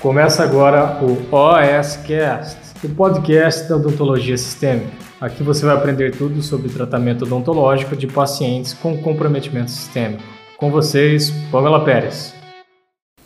Começa agora o OSCast, o podcast da odontologia sistêmica. Aqui você vai aprender tudo sobre tratamento odontológico de pacientes com comprometimento sistêmico. Com vocês, Pamela Pérez.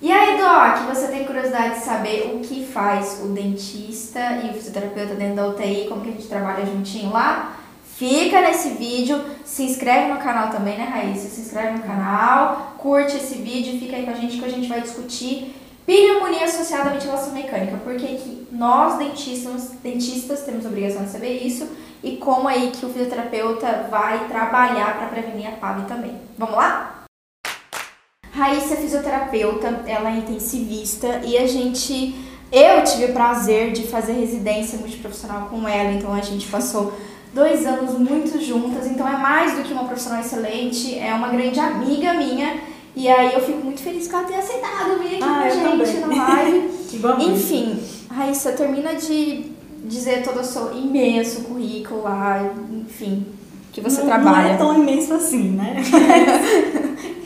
E aí, Doc, você tem curiosidade de saber o que faz o dentista e o fisioterapeuta dentro da UTI, como que a gente trabalha juntinho lá? Fica nesse vídeo, se inscreve no canal também, né, Raíssa? Se inscreve no canal, curte esse vídeo, fica aí com a gente que a gente vai discutir pneumonia associada à ventilação mecânica. Porque que nós, dentistas, dentistas, temos obrigação de saber isso e como aí que o fisioterapeuta vai trabalhar para prevenir a PAV também. Vamos lá? Raíssa é fisioterapeuta, ela é intensivista e a gente... Eu tive o prazer de fazer residência multiprofissional com ela, então a gente passou dois anos muito juntas, então é mais do que uma profissional excelente, é uma grande amiga minha. E aí eu fico muito feliz que ela tenha aceitado vir aqui ah, com a gente também. na live. Enfim, Raíssa, termina de dizer todo o seu imenso currículo lá, enfim, que você não, trabalha. Não é tão imenso assim, né?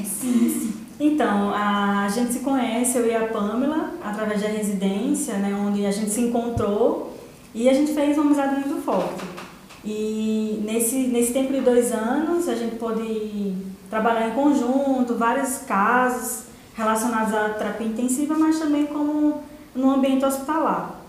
É sim, sim. Então, a gente se conhece, eu e a Pamela, através da residência, né, onde a gente se encontrou e a gente fez uma amizade muito forte. E nesse, nesse tempo de dois anos, a gente pôde trabalhar em conjunto, vários casos relacionados à terapia intensiva, mas também como no ambiente hospitalar.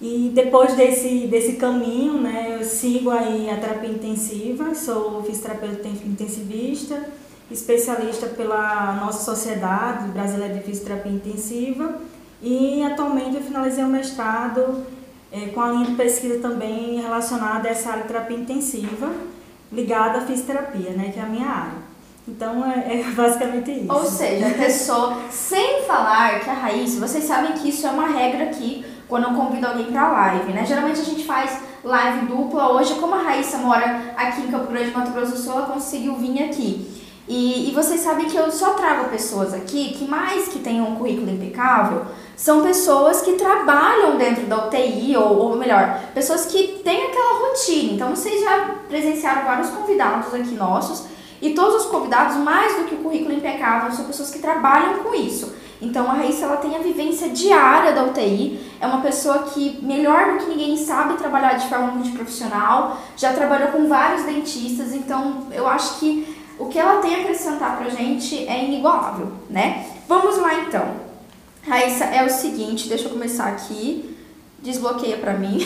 E depois desse, desse caminho, né, eu sigo aí a terapia intensiva, sou fisioterapeuta intensivista, especialista pela nossa Sociedade Brasileira de Fisioterapia Intensiva e atualmente eu finalizei o mestrado é, com a linha de pesquisa também relacionada a essa área de terapia intensiva, ligada à fisioterapia, né, que é a minha área. Então é, é basicamente isso. Ou seja, a pessoa, sem falar que a Raíssa, vocês sabem que isso é uma regra aqui quando eu convido alguém para live, né? Geralmente a gente faz live dupla. Hoje, como a Raíssa mora aqui em Campo Grande, Mato Grosso do Sul, ela conseguiu vir aqui. E, e vocês sabem que eu só trago pessoas aqui que mais que tenham um currículo impecável são pessoas que trabalham dentro da UTI, ou, ou melhor, pessoas que têm aquela rotina. Então vocês já presenciaram vários convidados aqui nossos e todos os convidados, mais do que o currículo impecável, são pessoas que trabalham com isso. Então a Raíssa ela tem a vivência diária da UTI, é uma pessoa que melhor do que ninguém sabe trabalhar de forma multiprofissional, já trabalhou com vários dentistas, então eu acho que o que ela tem a acrescentar pra gente é inigualável, né? Vamos lá então. Raíssa, é o seguinte, deixa eu começar aqui. Desbloqueia pra mim.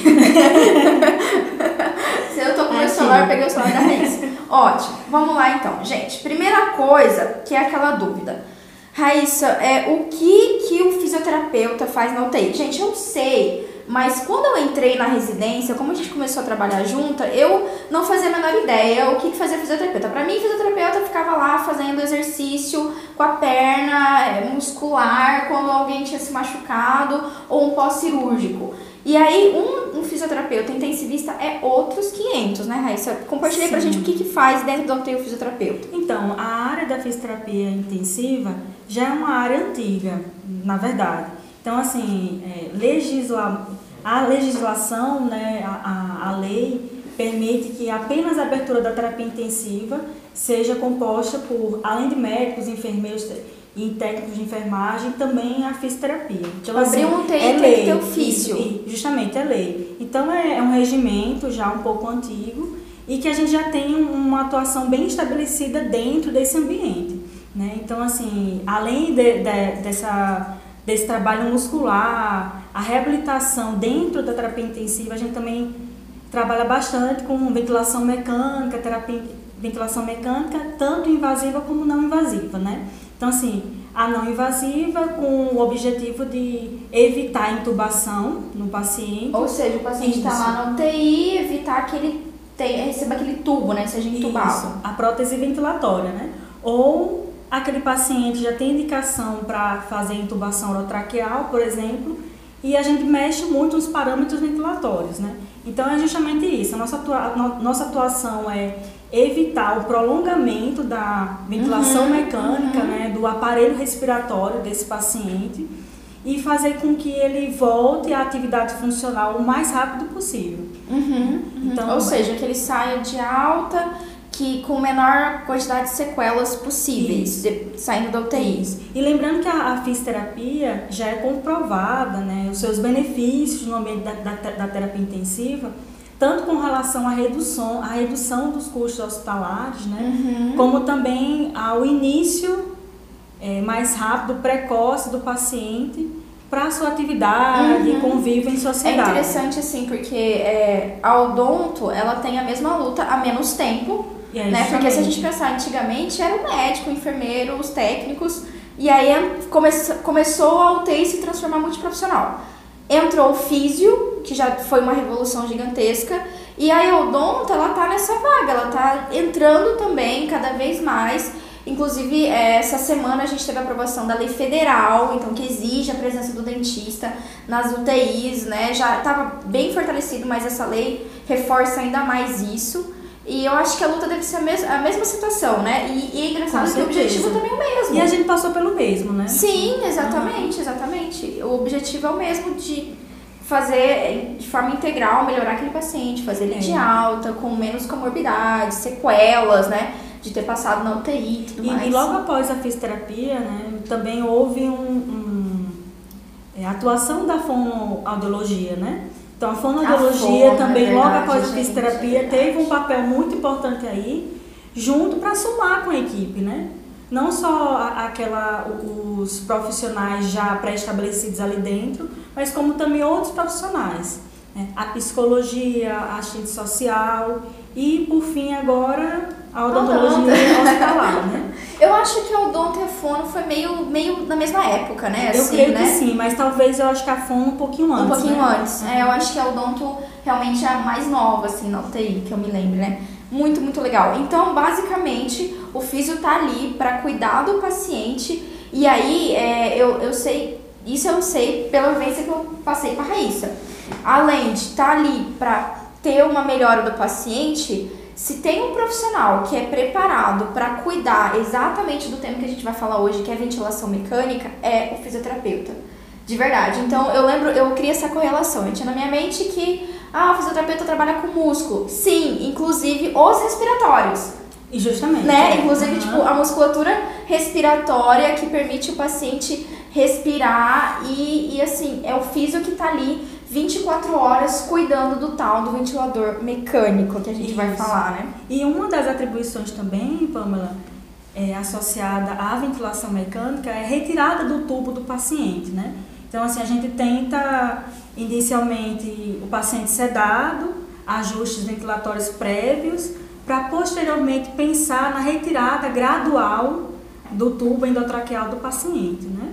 Se eu tô com o meu celular, eu peguei o celular da Raíssa. Ótimo, vamos lá então. Gente, primeira coisa que é aquela dúvida. Raíssa, é, o que, o fisioterapeuta faz na UTI? Gente, eu sei, mas quando eu entrei na residência, como a gente começou a trabalhar junta, eu não fazia a menor ideia o que, que fazia fisioterapeuta. Para mim, fisioterapeuta ficava lá fazendo exercício com a perna é, muscular quando alguém tinha se machucado ou um pós-cirúrgico. E aí, um, um, fisioterapeuta intensivista é outros 500, né, Raíssa? Compartilha pra gente o que, que faz dentro do UTI o fisioterapeuta. Então, a área da fisioterapia intensiva já é uma área antiga, na verdade. Então, assim, é, legisla, a legislação, né, a, a, a lei permite que apenas a abertura da terapia intensiva seja composta por, além de médicos, enfermeiros e técnicos de enfermagem, também a fisioterapia. Então, Abrir um UTI é tem lei, que ter ofício. Isso, justamente, é lei. Então, é, é um regimento já um pouco antigo e que a gente já tem uma atuação bem estabelecida dentro desse ambiente. Né? Então, assim, além de, de, dessa, desse trabalho muscular, a reabilitação dentro da terapia intensiva, a gente também trabalha bastante com ventilação mecânica, terapia ventilação mecânica, tanto invasiva como não invasiva, né? Então, assim, a não invasiva com o objetivo de evitar intubação no paciente. Ou seja, o paciente está lá na UTI, evitar que ele tenha, receba aquele tubo, né? Seja intubado. Isso, a prótese ventilatória, né? Ou aquele paciente já tem indicação para fazer intubação orotraqueal, por exemplo, e a gente mexe muito nos parâmetros ventilatórios, né? Então é justamente isso. A nossa, atua nossa atuação é evitar o prolongamento da ventilação uhum, mecânica, uhum. né, do aparelho respiratório desse paciente e fazer com que ele volte à atividade funcional o mais rápido possível. Uhum, então, Ou seja, que ele saia de alta, que com menor quantidade de sequelas possíveis, de, saindo da UTI. E lembrando que a, a fisioterapia já é comprovada, né, os seus benefícios no ambiente da, da, da terapia intensiva, tanto com relação à redução, à redução dos custos hospitalares, né, uhum. como também ao início é, mais rápido, precoce do paciente para a sua atividade, uhum. convívio em sociedade. É interessante assim, porque é, a odonto, ela tem a mesma luta há menos tempo, é né? Porque se a gente pensar antigamente, era o médico, o enfermeiro, os técnicos, e aí come começou a UTI se transformar multiprofissional. Entrou o físio, que já foi uma revolução gigantesca, e a odonto, ela tá nessa vaga, ela tá entrando também cada vez mais Inclusive, é, essa semana a gente teve a aprovação da lei federal, então que exige a presença do dentista nas UTIs, né? Já estava bem fortalecido, mas essa lei reforça ainda mais isso. E eu acho que a luta deve ser a, mes a mesma situação, né? E, e é engraçado que o objetivo também é o mesmo. E a gente passou pelo mesmo, né? Sim, exatamente, exatamente. O objetivo é o mesmo de fazer de forma integral, melhorar aquele paciente, fazer ele é. de alta, com menos comorbidades, sequelas, né? de ter passado na UTI e tudo e, mais. E logo após a fisioterapia, né, também houve um, um é, atuação da fonoaudiologia, né? Então a fonoaudiologia a também, é verdade, logo após a fisioterapia, teve um papel muito importante aí, junto para somar com a equipe, né? Não só aquela, os profissionais já pré-estabelecidos ali dentro, mas como também outros profissionais. Né? A psicologia, a assistente social e, por fim, agora a odontologia hospitalar, né? Eu acho que a odonto e a fono foi meio, meio na mesma época, né? Eu assim, creio né? que sim, mas talvez eu acho que a fono um pouquinho antes. Um pouquinho né? antes. É, eu acho que a odonto realmente é a mais nova, assim, na UTI, que eu me lembro, né? Muito, muito legal. Então, basicamente, o físio tá ali para cuidar do paciente. E aí, é, eu, eu sei, isso eu sei pela vivência que eu passei para a Raíssa. Além de estar tá ali para ter uma melhora do paciente, se tem um profissional que é preparado para cuidar exatamente do tema que a gente vai falar hoje, que é ventilação mecânica, é o fisioterapeuta. De verdade. Então, eu lembro, eu criei essa correlação. Eu tinha na minha mente que ah, o fisioterapeuta trabalha com músculo. Sim, inclusive os respiratórios. E justamente. Né? Inclusive, uhum. tipo, a musculatura respiratória que permite o paciente respirar e, e assim, é o físio que está ali 24 horas cuidando do tal do ventilador mecânico que a gente Isso. vai falar, né? E uma das atribuições também, Pamela, é, associada à ventilação mecânica é a retirada do tubo do paciente, né? Então, assim, a gente tenta inicialmente o paciente sedado, ajustes ventilatórios prévios, para posteriormente pensar na retirada gradual do tubo endotraqueal do paciente, né?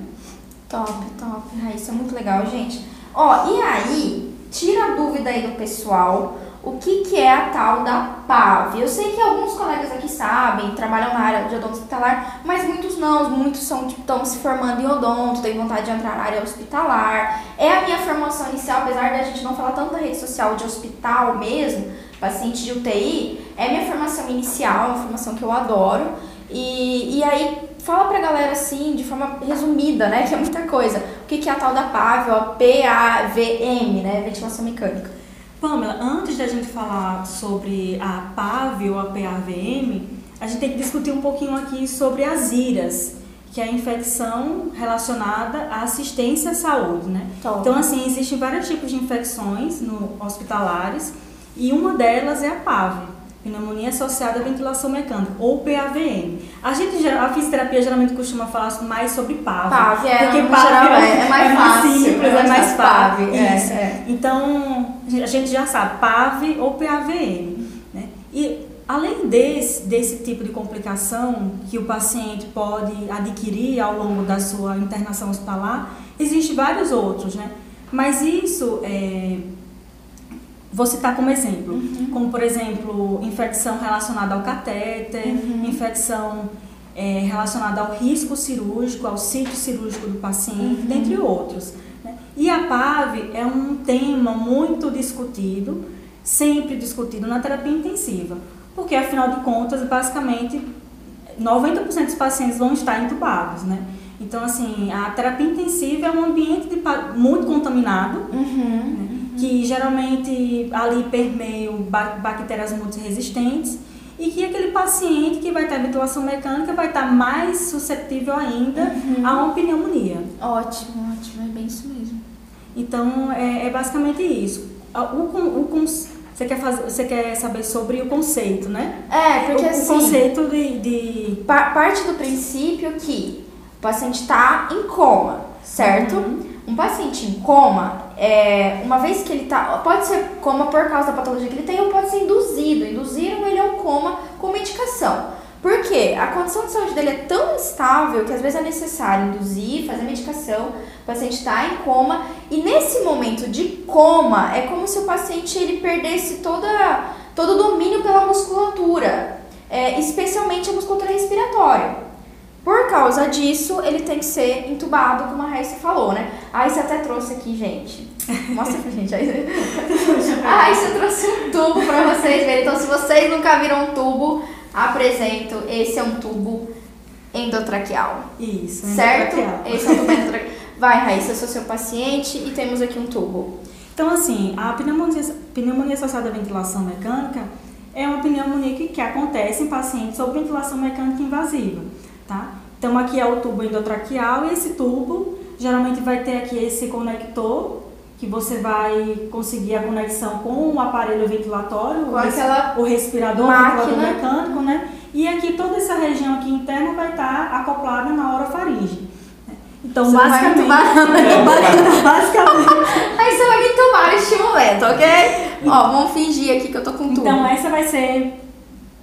Top, top. Ah, isso é muito legal, gente. Ó, e aí, tira a dúvida aí do pessoal, o que, que é a tal da PAV? Eu sei que alguns colegas aqui sabem, trabalham na área de odonto hospitalar, mas muitos não, muitos são, tipo, estão se formando em odonto, têm vontade de entrar na área hospitalar. É a minha formação inicial, apesar da gente não falar tanto da rede social de hospital mesmo, paciente de UTI, é minha formação inicial, uma formação que eu adoro. E, e aí, fala pra galera assim, de forma resumida, né, que é muita coisa, o que, que é a tal da PAV, ó, PAVM, né, ventilação mecânica. Pamela, antes da gente falar sobre a PAV ou a PAVM, a gente tem que discutir um pouquinho aqui sobre as IRAS, que é a infecção relacionada à assistência à saúde, né? Top. Então, assim, existem vários tipos de infecções no hospitalares e uma delas é a PAV pneumonia associada à ventilação mecânica, ou PAVM. A gente, a fisioterapia geralmente costuma falar mais sobre PAV. PAV, é, porque PAV é, é, mais, é mais simples, é, é mais PAV. Isso. É, então, a gente já sabe, PAV ou PAVM. Né? E além desse, desse tipo de complicação que o paciente pode adquirir ao longo da sua internação hospitalar, existem vários outros, né? Mas isso é, Vou citar como exemplo, uhum. como por exemplo, infecção relacionada ao catéter, uhum. infecção é, relacionada ao risco cirúrgico, ao sítio cirúrgico do paciente, uhum. dentre outros. Né? E a PAV é um tema muito discutido, sempre discutido na terapia intensiva, porque afinal de contas, basicamente, 90% dos pacientes vão estar entubados, né? Então, assim, a terapia intensiva é um ambiente de, muito contaminado, uhum. né? Que geralmente ali permeiam bactérias multiresistentes e que aquele paciente que vai ter ventilação mecânica vai estar mais suscetível ainda uhum. a uma pneumonia. Ótimo, ótimo, é bem isso mesmo. Então, é, é basicamente isso. O, o, o, você quer, fazer, você quer saber sobre o conceito, né? É, porque o, assim... O conceito de... de... Parte do princípio que o paciente está em coma, certo? Uhum. Um paciente em coma, é, uma vez que ele está... Pode ser coma por causa da patologia que ele tem ou pode ser induzido. Induziram ele a um coma com medicação. Por quê? A condição de saúde dele é tão instável que às vezes é necessário induzir, fazer medicação, o paciente está em coma e nesse momento de coma é como se o paciente ele perdesse toda, todo o domínio pela musculatura, é, especialmente a musculatura respiratória. Por causa disso, ele tem que ser entubado, como a Raíssa falou, né? A Raíssa até trouxe aqui, gente. Mostra pra gente. A Raíssa trouxe um tubo pra vocês verem. Então, se vocês nunca viram um tubo, apresento. Esse é um tubo endotraqueal. Isso, certo? Esse é um tubo endotraqueal. Vai, Raíssa, eu sou seu paciente e temos aqui um tubo. Então, assim, a pneumonia, pneumonia associada à ventilação mecânica é uma pneumonia que, que acontece em pacientes sob ventilação mecânica invasiva tá? Então aqui é o tubo endotraqueal e esse tubo geralmente vai ter aqui esse conector que você vai conseguir a conexão com o aparelho ventilatório, com o respirador, máquina. ventilador mecânico, né? E aqui toda essa região aqui interna vai estar acoplada na orofaringe. Então, você basicamente, basicamente. Aí você vai me tomar este momento, ok? Ó, vamos fingir aqui que eu tô com tudo. Então, essa vai ser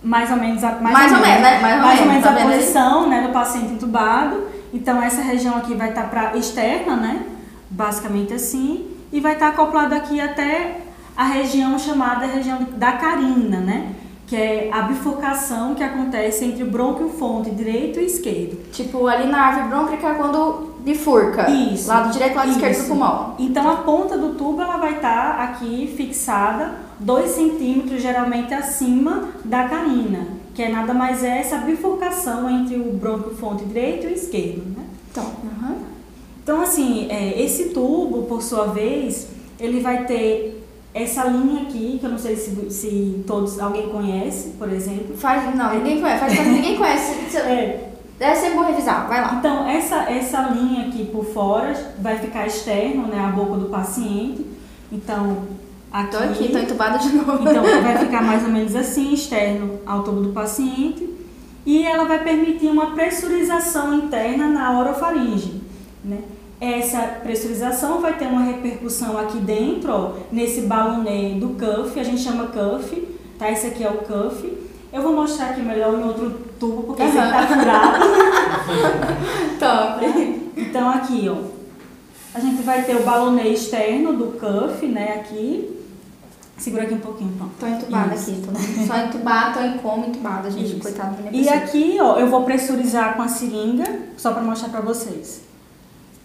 mais ou menos a, mais, mais ou, ou menos, né? Mais, mais ou menos, tá a posição né, do paciente entubado. Então essa região aqui vai estar tá para externa, né? Basicamente assim, e vai estar tá acoplado aqui até a região chamada região da carina, né? Que é a bifurcação que acontece entre o brônquio fonte direito e esquerdo. Tipo, ali na árvore brônquica é quando bifurca. Isso. Lado direito lado isso. esquerdo do pulmão. Então a ponta do tubo ela vai estar tá aqui fixada 2 centímetros geralmente acima da carina, que é nada mais é essa bifurcação entre o brônquio fonte direito e esquerdo, né? Então, uhum. então assim, é, esse tubo, por sua vez, ele vai ter essa linha aqui, que eu não sei se, se todos, alguém conhece, por exemplo. Faz, não, ninguém conhece, faz ninguém conhece. é. Deve ser bom revisar, vai lá. Então, essa, essa linha aqui por fora vai ficar externo, né, a boca do paciente. Então, Aqui, tô aqui, tô entubada de novo. Então, vai ficar mais ou menos assim, externo ao tubo do paciente. E ela vai permitir uma pressurização interna na orofaringe, né? Essa pressurização vai ter uma repercussão aqui dentro, ó, nesse balonê do cuff, a gente chama cuff, tá? Esse aqui é o cuff. Eu vou mostrar aqui melhor em outro tubo, porque uhum. esse aqui tá furado. Top! Então aqui, ó, a gente vai ter o balonê externo do cuff, né, aqui, Segura aqui um pouquinho, pronto. Tô entubada Isso. aqui, tô só entubada, tô em coma, entubada, gente, Isso. coitada da minha E aqui, ó, eu vou pressurizar com a seringa, só pra mostrar pra vocês.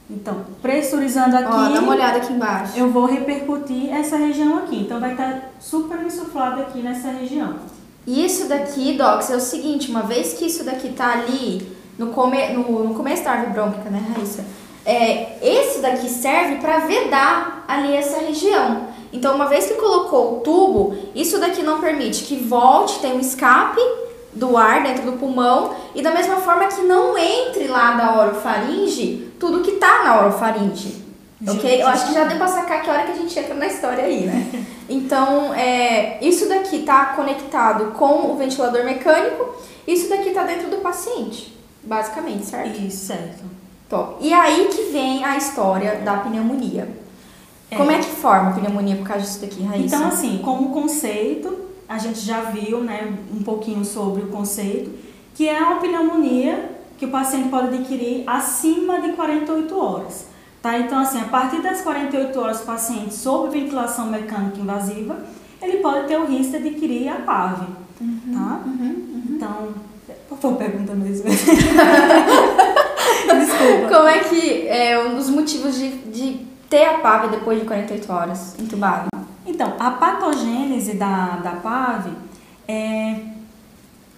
Então, pressurizando aqui... Ó, dá uma olhada aqui embaixo. Eu vou repercutir essa região aqui, então vai estar tá super insuflado aqui nessa região. Isso daqui, Docs, é o seguinte, uma vez que isso daqui tá ali, no, come, no, no começo da árvore brônquica, né, Raíssa? É, esse daqui serve para vedar ali essa região. Então, uma vez que colocou o tubo, isso daqui não permite que volte, tem um escape do ar dentro do pulmão e da mesma forma que não entre lá da orofaringe tudo que tá na orofaringe. ok? Eu acho que já deu pra sacar que hora que a gente entra na história aí, né? Então, é, isso daqui tá conectado com o ventilador mecânico, isso daqui tá dentro do paciente, basicamente, certo? Isso, certo. Top. E aí que vem a história da pneumonia. É. Como é que forma a pneumonia por causa disso daqui, Raíssa? Então, assim, como conceito, a gente já viu né, um pouquinho sobre o conceito, que é uma pneumonia que o paciente pode adquirir acima de 48 horas. Tá? Então, assim, a partir das 48 horas, o paciente sob ventilação mecânica invasiva, ele pode ter o risco de adquirir a PAV. Uhum, tá? Uhum, uhum. Então, por favor, pergunta mesmo. Desculpa. Como é que é um dos motivos de, de ter a PAV depois de 48 horas entubado? Então, a patogênese da, da PAV é.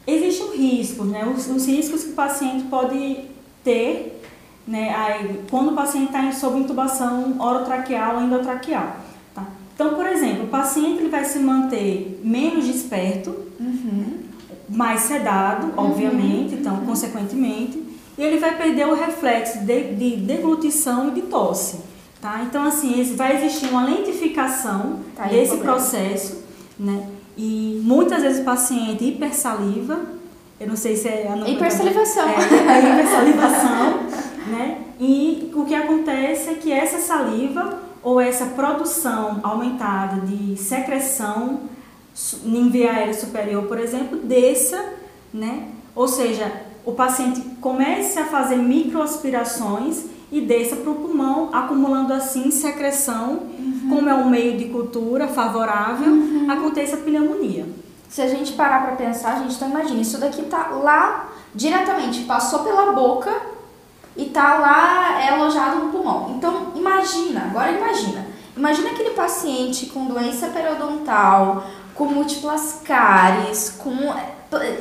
Existe um risco, né? Os, os riscos que o paciente pode ter né, aí, quando o paciente está sob intubação orotraqueal ou endotraqueal. Tá? Então, por exemplo, o paciente ele vai se manter menos desperto, uhum. mais sedado, obviamente, então, consequentemente, e ele vai perder o reflexo de, de deglutição e de tosse. Tá? Então, assim, vai existir uma lentificação tá desse processo, né? E muitas vezes o paciente hipersaliva, eu não sei se é a Hipersalivação. É, é hipersalivação, né? E o que acontece é que essa saliva ou essa produção aumentada de secreção em via aérea superior, por exemplo, desça, né? Ou seja, o paciente comece a fazer microaspirações e desça para o pulmão, acumulando assim secreção, uhum. como é um meio de cultura favorável, uhum. aconteça pneumonia. Se a gente parar para pensar, a gente então imagina, isso daqui tá lá diretamente, passou pela boca e tá lá é alojado no pulmão. Então imagina, agora imagina, imagina aquele paciente com doença periodontal, com múltiplas cáries, com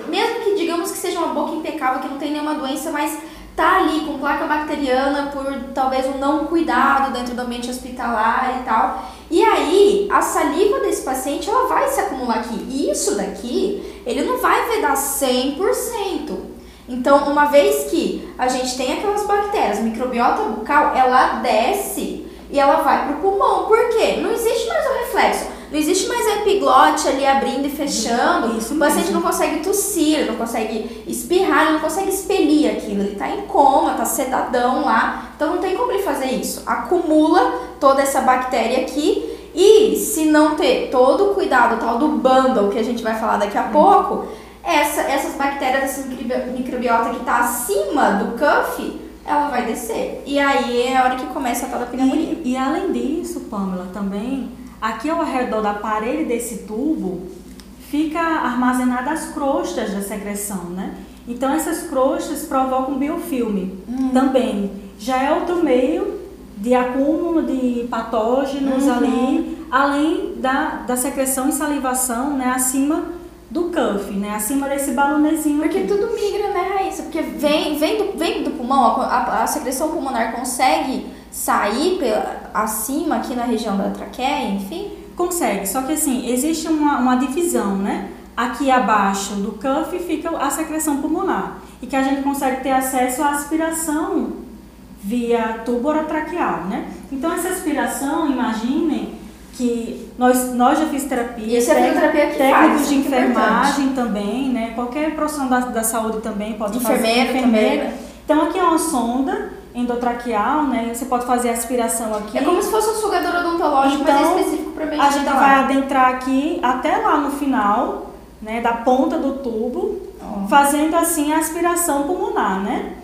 mesmo que digamos que seja uma boca impecável, que não tem nenhuma doença, mas tá ali com placa bacteriana por talvez um não cuidado dentro do ambiente hospitalar e tal. E aí, a saliva desse paciente, ela vai se acumular aqui. E isso daqui, ele não vai vedar 100%. Então, uma vez que a gente tem aquelas bactérias, microbiota bucal, ela desce e ela vai pro pulmão. Por quê? Não existe mais o reflexo. Não existe mais a epiglote ali abrindo e fechando. Isso o paciente mesmo. não consegue tossir, ele não consegue espirrar, ele não consegue expelir aquilo. Ele está em coma, está sedadão lá. Então não tem como ele fazer isso. Acumula toda essa bactéria aqui. E se não ter todo o cuidado tal do bundle que a gente vai falar daqui a pouco, essa, essas bactérias, essa microbiota que está acima do cuff, ela vai descer. E aí é a hora que começa a tal da pneumonia. E, e além disso, Pamela, também Aqui ao redor da parede desse tubo fica armazenada as crostas da secreção, né? Então essas crostas provocam biofilme uhum. também. Já é outro meio de acúmulo de patógenos uhum. ali, além da, da secreção e salivação, né, acima do cuff, né, acima desse balonezinho Porque aqui. tudo migra, né, Raíssa? Porque vem, vem, do, vem do pulmão, a, a secreção pulmonar consegue sair pela, acima aqui na região da traqueia, enfim? Consegue, só que assim, existe uma, uma divisão, né? Aqui abaixo do cuff fica a secreção pulmonar e que a gente consegue ter acesso à aspiração via tubo orotraqueal, né? Então essa aspiração, imaginem que nós, nós já fisioterapia, Isso é fisioterapia que técnicos faz, de é enfermagem também, né? Qualquer profissional da, da saúde também pode enfermeira fazer. Enfermeira também. Então aqui é uma sonda endotraqueal, né? Você pode fazer aspiração aqui. É como se fosse um sugador odontológico, então, mas é específico para A gente vai adentrar aqui até lá no final, né, da ponta do tubo, oh. fazendo assim a aspiração pulmonar, né?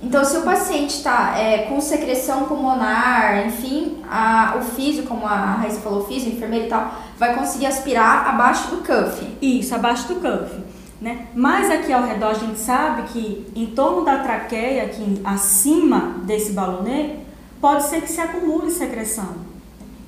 Então, se o paciente está é, com secreção pulmonar, enfim, a, o físico, como a Raíssa falou, o físico, enfermeiro e tal, vai conseguir aspirar abaixo do cuff. Isso, abaixo do cuff. Né? Mas aqui ao redor a gente sabe que em torno da traqueia, aqui acima desse balonê, pode ser que se acumule secreção.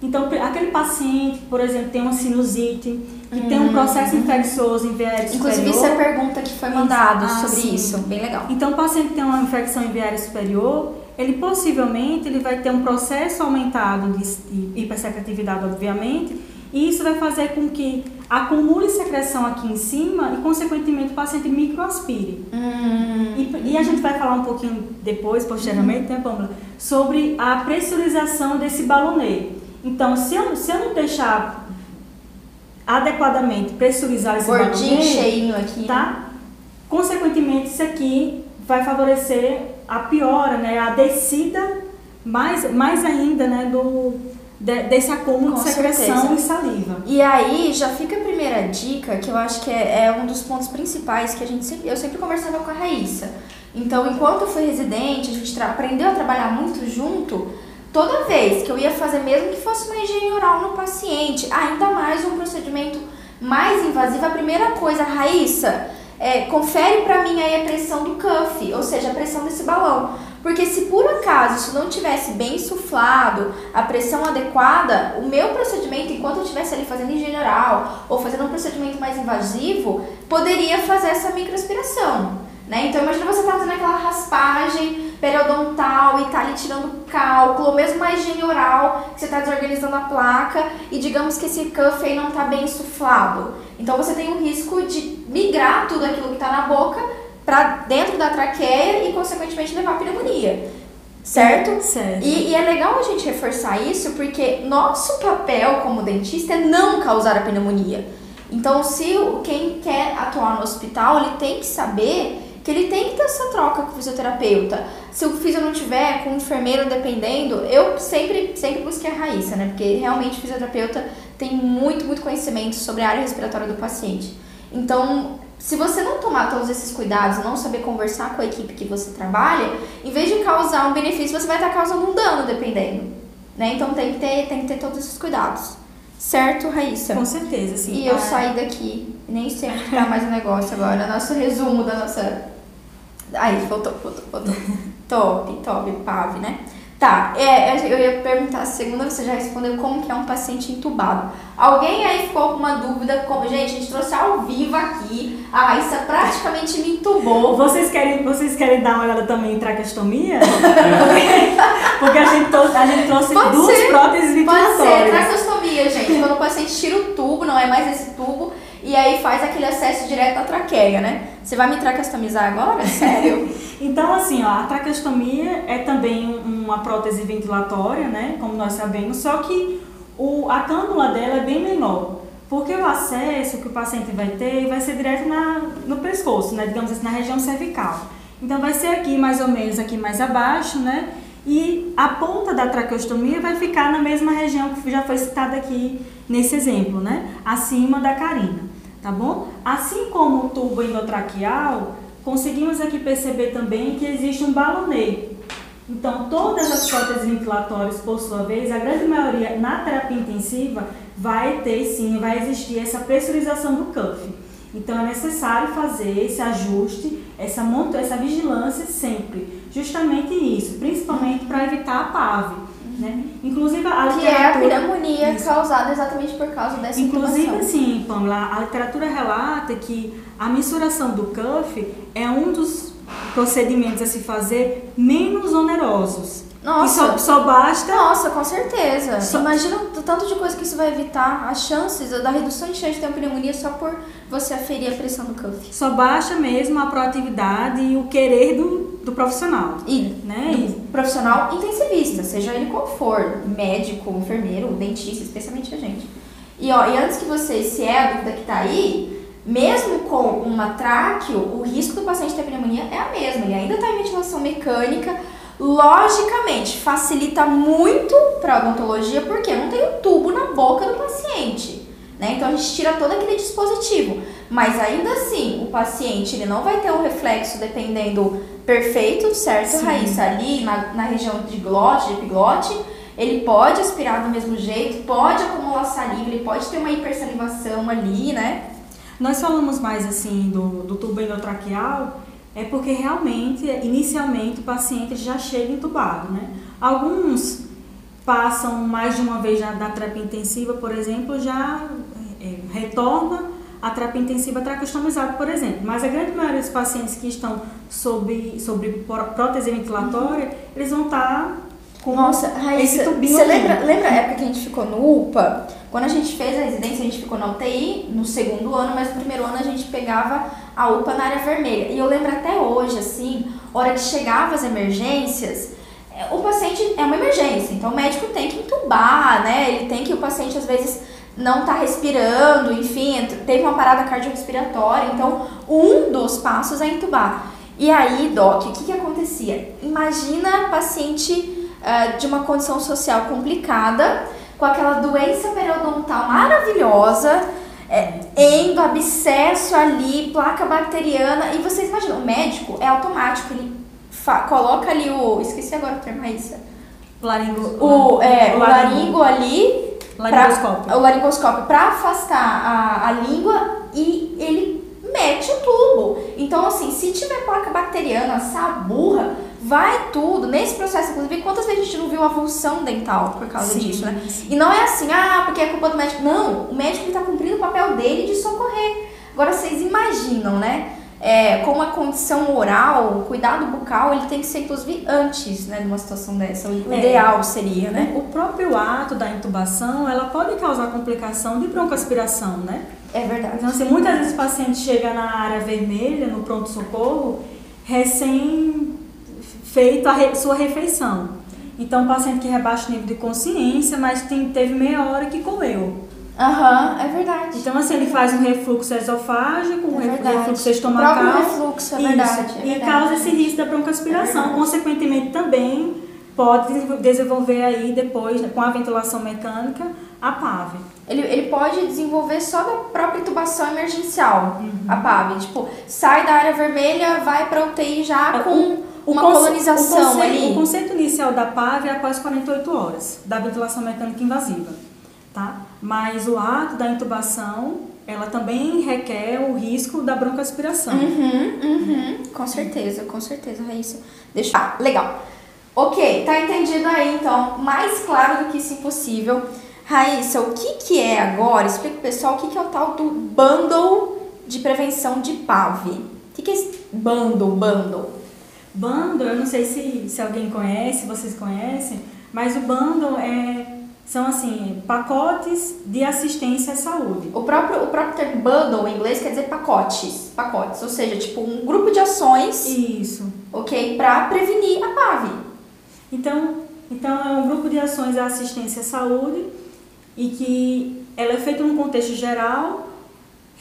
Então, aquele paciente, por exemplo, tem uma sinusite, que tem um processo uhum. infeccioso em viário superior. Inclusive, isso é a pergunta que foi mandada ah, sobre sim. isso, bem legal. Então, o paciente tem uma infecção em viário superior, ele possivelmente ele vai ter um processo aumentado de hipersecretividade, obviamente, e isso vai fazer com que acumule secreção aqui em cima e, consequentemente, o paciente microaspire. Hum. E, e, a gente vai falar um pouquinho depois, posteriormente, né, Pamela, sobre a pressurização desse balonê. Então, se eu, se eu não deixar adequadamente pressurizar esse Gordinho, balonê, cheinho aqui. Tá? Consequentemente, isso aqui vai favorecer a piora, né, a descida mais, mais ainda, né, do de, desse acúmulo Com de secreção certeza. e saliva. E aí já fica a primeira dica, que eu acho que é, é, um dos pontos principais que a gente sempre, eu sempre conversava com a Raíssa. Então, enquanto eu fui residente, a gente aprendeu a trabalhar muito junto. Toda vez que eu ia fazer, mesmo que fosse uma higiene oral no paciente, ainda mais um procedimento mais invasivo, a primeira coisa, Raíssa, é, confere para mim aí a pressão do cuff, ou seja, a pressão desse balão. Porque se por acaso isso não tivesse bem insuflado, a pressão adequada, o meu procedimento, enquanto eu estivesse ali fazendo higiene oral ou fazendo um procedimento mais invasivo, poderia fazer essa microaspiração. Né? Então imagina você tá fazendo aquela raspagem periodontal e tá ali tirando cálculo, ou mesmo uma higiene oral, que você está desorganizando a placa e digamos que esse cuff aí não está bem insuflado. Então você tem o risco de migrar tudo aquilo que está na boca para dentro da traqueia e, consequentemente, levar a pneumonia. Certo? Certo. E, e, é legal a gente reforçar isso porque nosso papel como dentista é não causar a pneumonia. Então, se quem quer atuar no hospital, ele tem que saber que ele tem que ter essa troca com o fisioterapeuta. Se o fisio não tiver, com o enfermeiro dependendo, eu sempre, sempre busquei a Raíssa, né? Porque realmente o fisioterapeuta tem muito, muito conhecimento sobre a área respiratória do paciente. Então, se você não tomar todos esses cuidados, não saber conversar com a equipe que você trabalha, em vez de causar um benefício, você vai estar causando um dano, dependendo. Né? Então tem que ter, tem que ter todos esses cuidados. Certo, Raíssa? Com certeza, sim. E eu ah. saí daqui, nem sei onde tá mais o negócio agora, nosso resumo da nossa. Aí, voltou, voltou, voltou. top, top, PAV, né? Tá, é, eu ia perguntar a segunda, você já respondeu como que é um paciente entubado. Alguém aí ficou com uma dúvida, como, gente, a gente trouxe ao vivo aqui, a Raíssa praticamente me entubou. Vocês querem, vocês querem dar uma olhada também em traqueostomia? Porque a gente, a gente trouxe Pode duas ser. próteses ventilatórias. Pode ser, traqueostomia, gente, quando o paciente tira o tubo, não é mais esse tubo, e aí faz aquele acesso direto à traqueia, né? Você vai me traqueostomizar agora? Sério? então, assim, ó, a traqueostomia é também uma prótese ventilatória, né? Como nós sabemos, só que o, a cânula dela é bem menor. Porque o acesso que o paciente vai ter vai ser direto na, no pescoço, né? Digamos assim, na região cervical. Então vai ser aqui mais ou menos aqui mais abaixo, né? E a ponta da traqueostomia vai ficar na mesma região que já foi citada aqui nesse exemplo, né? Acima da carina tá bom? Assim como o tubo endotraqueal, conseguimos aqui perceber também que existe um baloneio. Então, todas as próteses ventilatórias, por sua vez, a grande maioria na terapia intensiva, vai ter sim, vai existir essa pressurização do cuff. Então, é necessário fazer esse ajuste, essa, essa vigilância sempre. Justamente isso, principalmente para evitar a PAV. Né? Inclusive a que é a pneumonia isso. causada exatamente por causa dessa Inclusive, sim, Pamela, a literatura relata que a mensuração do cuff é um dos procedimentos a se fazer menos onerosos. Nossa. Só, só, basta. Nossa, com certeza. Só... Imagina o tanto de coisa que isso vai evitar, as chances da redução de chance de ter uma pneumonia só por você aferir a pressão do cuff. Só basta mesmo a proatividade e o querer do, do profissional. E, né? Do profissional intensivista, seja ele qual for, médico, enfermeiro, dentista, especialmente a gente. E, ó, e antes que você, se é a dúvida que tá aí, mesmo com uma tráqueo, o risco do paciente ter pneumonia é a mesma. Ele ainda está em ventilação mecânica, logicamente facilita muito para a odontologia porque não tem um tubo na boca do paciente. Né? Então a gente tira todo aquele dispositivo. Mas ainda assim, o paciente ele não vai ter um reflexo dependendo perfeito, certo, Sim. Raíssa? Ali na, na região de glote, de epiglote, ele pode aspirar do mesmo jeito, pode acumular saliva, ele pode ter uma hipersalivação ali, né? Nós falamos mais assim do, do tubo endotraqueal, é porque realmente, inicialmente, o paciente já chega entubado, né? Alguns passam mais de uma vez já da terapia intensiva, por exemplo, já é, retorna a terapia intensiva traqueostomizada, por exemplo. Mas a grande maioria dos pacientes que estão sob, sobre prótese ventilatória, eles vão estar com Nossa, Raíssa, esse tubinho. Você lembra, lembra a época que a gente ficou no UPA? Quando a gente fez a residência, a gente ficou na UTI no segundo ano, mas no primeiro ano a gente pegava a UPA na área vermelha. E eu lembro até hoje, assim, hora que chegava as emergências, é, o paciente é uma emergência, então o médico tem que entubar, né? Ele tem que, o paciente às vezes não está respirando, enfim, teve uma parada cardiorrespiratória, então um dos passos é entubar. E aí, Doc, o que, que acontecia? Imagina paciente uh, de uma condição social complicada, com aquela doença periodontal maravilhosa, é, endo, abscesso ali, placa bacteriana, e vocês imaginam, o médico é automático, ele coloca ali o. Esqueci agora o termo, Raíssa. Laringo. O, é, o laringo ali. Laringoscópio. Pra, o laringoscópio para afastar a, a língua e ele mete o tubo. Então, assim, se tiver placa bacteriana, saburra, vai tudo. Nesse processo, inclusive, quantas vezes a gente não viu avulsão dental por causa sim, disso, né? Sim. E não é assim, ah, porque é culpa do médico. Não, o médico está cumprindo o papel dele de socorrer. Agora, vocês imaginam, né? É, com a condição oral, o cuidado bucal, ele tem que ser, inclusive, antes, né, de uma situação dessa. O é. ideal seria, né? O próprio ato da intubação, ela pode causar complicação de broncoaspiração, né? É verdade. Então, assim, muitas vezes o paciente chega na área vermelha, no pronto-socorro, recém feito a re- sua refeição. Então, o paciente que rebaixa o nível de consciência, mas tem, teve meia hora que comeu. Aham, é verdade. Então, assim, ele faz um refluxo esofágico, um É refluxo O estomacal. próprio refluxo, é Isso, verdade. é e verdade. causa esse risco da broncoaspiração. É. Consequentemente, também pode desenvol- desenvolver aí depois, com a ventilação mecânica, a PAV. Ele, ele pode desenvolver só da própria intubação emergencial, Uhum. a PAV. Tipo, sai da área vermelha, vai pra UTI já É, com uma colonização o conceito, ali. O conceito inicial da PAV é após 48 horas da ventilação mecânica invasiva, tá? Mas o ato da intubação, ela também requer o risco da broncoaspiração. Uhum, uhum. Com certeza, com certeza, Raíssa. Deixa. Ah, legal. Ok, tá entendido aí, então. Mais claro do que isso impossível. Raíssa, o que que é agora? Explica pro pessoal o que que é o tal do bundle de prevenção de PAV. O que que é esse bundle, bundle? Bundle, eu não sei se, se alguém conhece, vocês conhecem, mas o bundle é, são assim, pacotes de assistência à saúde. O próprio, o próprio termo bundle em inglês quer dizer pacotes. Pacotes, ou seja, tipo um grupo de ações, Isso. ok, pra prevenir a PAV. Então, então é um grupo de ações à assistência à saúde e que ela é feita num contexto geral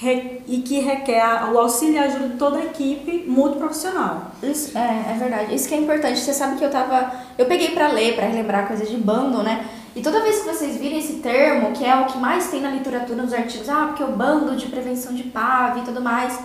e que requer o auxílio e ajuda de toda a equipe multiprofissional. Isso, é, é verdade. Isso que é importante. Você sabe que eu tava. Eu peguei pra ler, pra relembrar coisas de bundle, né? E toda vez que vocês virem esse termo, que é o que mais tem na literatura, nos artigos, ah, porque o bundle de prevenção de PAV e tudo mais.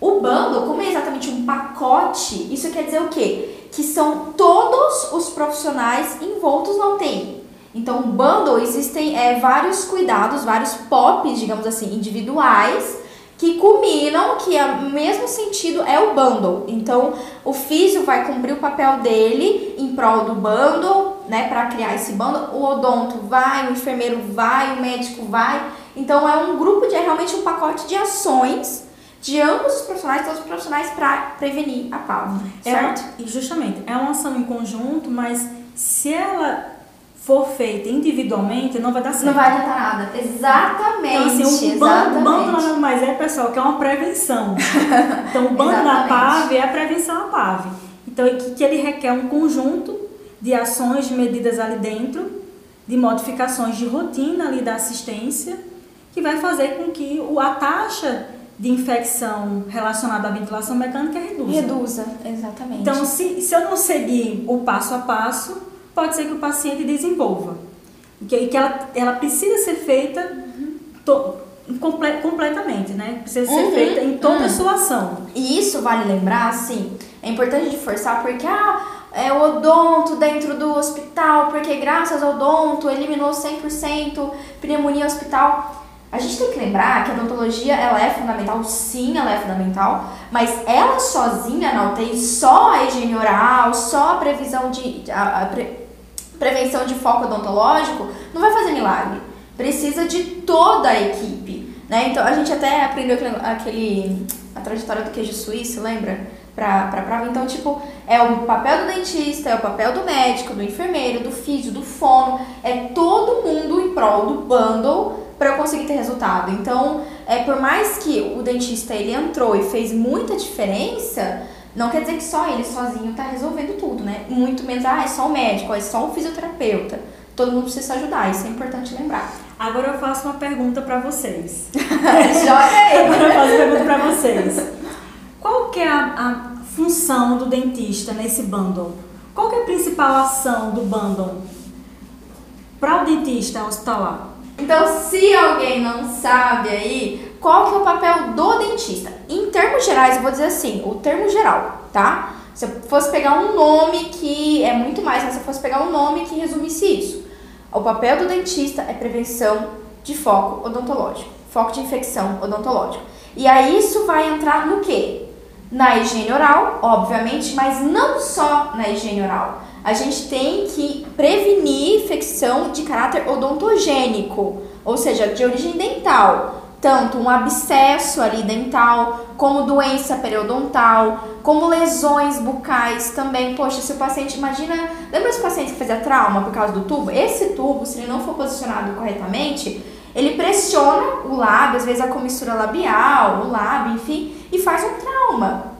O bundle, como é exatamente um pacote, isso quer dizer o quê? Que são todos os profissionais envoltos na UTI. Então, o bundle existem é, vários cuidados, vários POPs, digamos assim, individuais, que culminam que o mesmo sentido é o bundle. Então, o físio vai cumprir o papel dele em prol do bundle, né, para criar esse bundle. O odonto vai, o enfermeiro vai, o médico vai. Então, é um grupo de é realmente um pacote de ações de ambos os profissionais, todos os profissionais para prevenir a PAV, É certo? e justamente, é uma ação em conjunto, mas se ela for feita individualmente, não vai dar certo. Não vai adiantar nada. Exatamente. Então, assim, o bando, bando nada mais é, pessoal, que é uma prevenção. Então, o bando da. PAV é a prevenção à PAV. Então, que, que ele requer um conjunto de ações, de medidas ali dentro, de modificações de rotina ali da assistência, que vai fazer com que o, a taxa de infecção relacionada à ventilação mecânica reduza. Reduza, exatamente. Então, se, se eu não seguir o passo a passo, pode ser que o paciente desenvolva. E que, que ela, ela precisa ser feita to- comple- completamente, né? Precisa ser Uhum, feita em toda uhum. a sua ação. E isso vale lembrar, assim, é importante reforçar porque ah, é o odonto dentro do hospital, porque graças ao odonto eliminou 100% pneumonia hospital. A gente tem que lembrar que a odontologia ela é fundamental, sim, ela é fundamental, mas ela sozinha na UTI, só a higiene oral, só a previsão de a, a pre- prevenção de foco odontológico, não vai fazer milagre. Precisa de toda a equipe, né? Então a gente até aprendeu aquele, aquele a trajetória do queijo suíço, lembra? Pra prova. Então, tipo, é o papel do dentista, é o papel do médico, do enfermeiro, do físio, do fono, é todo mundo em prol do bundle para eu conseguir ter resultado. Então, é por mais que o dentista ele entrou e fez muita diferença, não quer dizer que só ele sozinho tá resolvendo tudo, né? Muito menos, ah, é só o médico, é só o fisioterapeuta. Todo mundo precisa se ajudar, isso é importante lembrar. Agora eu faço uma pergunta para vocês. Joga aí! Agora eu faço uma pergunta para vocês. Qual que é a, a função do dentista nesse bundle? Qual que é a principal ação do bundle para o dentista hospitalar? Então, se alguém não sabe aí, qual que é o papel do dentista? Em termos gerais, eu vou dizer assim, o termo geral, tá? Se eu fosse pegar um nome que é muito mais, mas se eu fosse pegar um nome que resumisse isso. O papel do dentista é prevenção de foco odontológico, foco de infecção odontológico. E aí isso vai entrar no quê? Na higiene oral, obviamente, mas não só na higiene oral. A gente tem que prevenir infecção de caráter odontogênico, ou seja, de origem dental. Tanto um abscesso ali dental, como doença periodontal, como lesões bucais também. Poxa, se o paciente, imagina, lembra os pacientes que fazia trauma por causa do tubo? Esse tubo, se ele não for posicionado corretamente, Ele pressiona o lábio, às vezes a comissura labial, o lábio, enfim, e faz um trauma.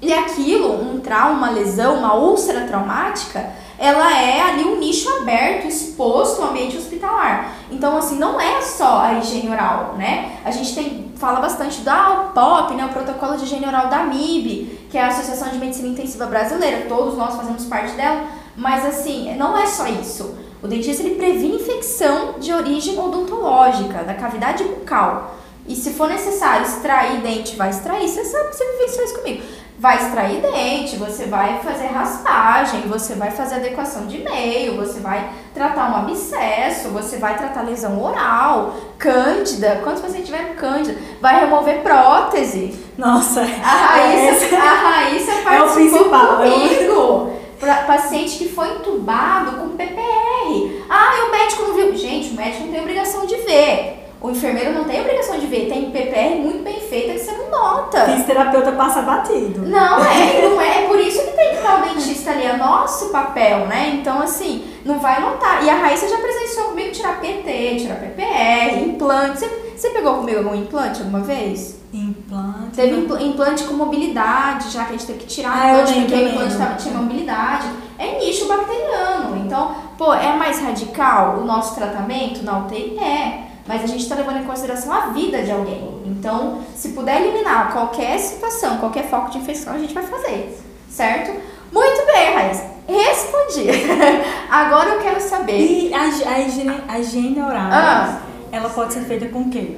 E aquilo, um trauma, uma lesão, uma úlcera traumática, ela é ali um nicho aberto, exposto ao ambiente hospitalar. Então, assim, não é só a higiene oral, né? A gente tem, fala bastante da POP, né? O protocolo de higiene oral da MIB, que é a Associação de Medicina Intensiva Brasileira, todos nós fazemos parte dela, mas assim, não é só isso. O dentista ele previne infecção de origem odontológica, da cavidade bucal. E se for necessário extrair dente, vai extrair. Você sabe, você vivenciou isso comigo. Vai extrair dente, você vai fazer raspagem, você vai fazer adequação de meio, você vai tratar um abscesso, você vai tratar lesão oral, cândida. Quantos pacientes tiveram cândida? Vai remover prótese. Nossa, A Raíssa, a Raíssa é o participou principal. é o- comigo. Pra paciente que foi entubado com PPR. Ah, e o médico não viu. Gente, o médico não tem obrigação de ver. O enfermeiro não tem obrigação de ver. Tem PPR muito bem feita que você não nota. Fisioterapeuta passa batido. Não é, não é. É por isso que tem que estar o dentista ali. É nosso papel, né? Então, assim, não vai notar. E a Raíssa já presenciou comigo tirar PT, tirar PPR, implante. Você, você pegou comigo algum implante alguma vez? Implante. Teve impl- implante com mobilidade, já que a gente teve que tirar Ah, implante porque o implante tava- tinha mobilidade. É nicho bacteriano. Então, pô, é mais radical o nosso tratamento na UTI? É. Mas a gente está levando em consideração a vida de alguém. Então, se puder eliminar qualquer situação, qualquer foco de infecção, a gente vai fazer. Certo? Muito bem, Raiz. Respondi. Agora eu quero saber. E a, a higiene, a higiene oral, Ah. ela pode ser feita com o quê?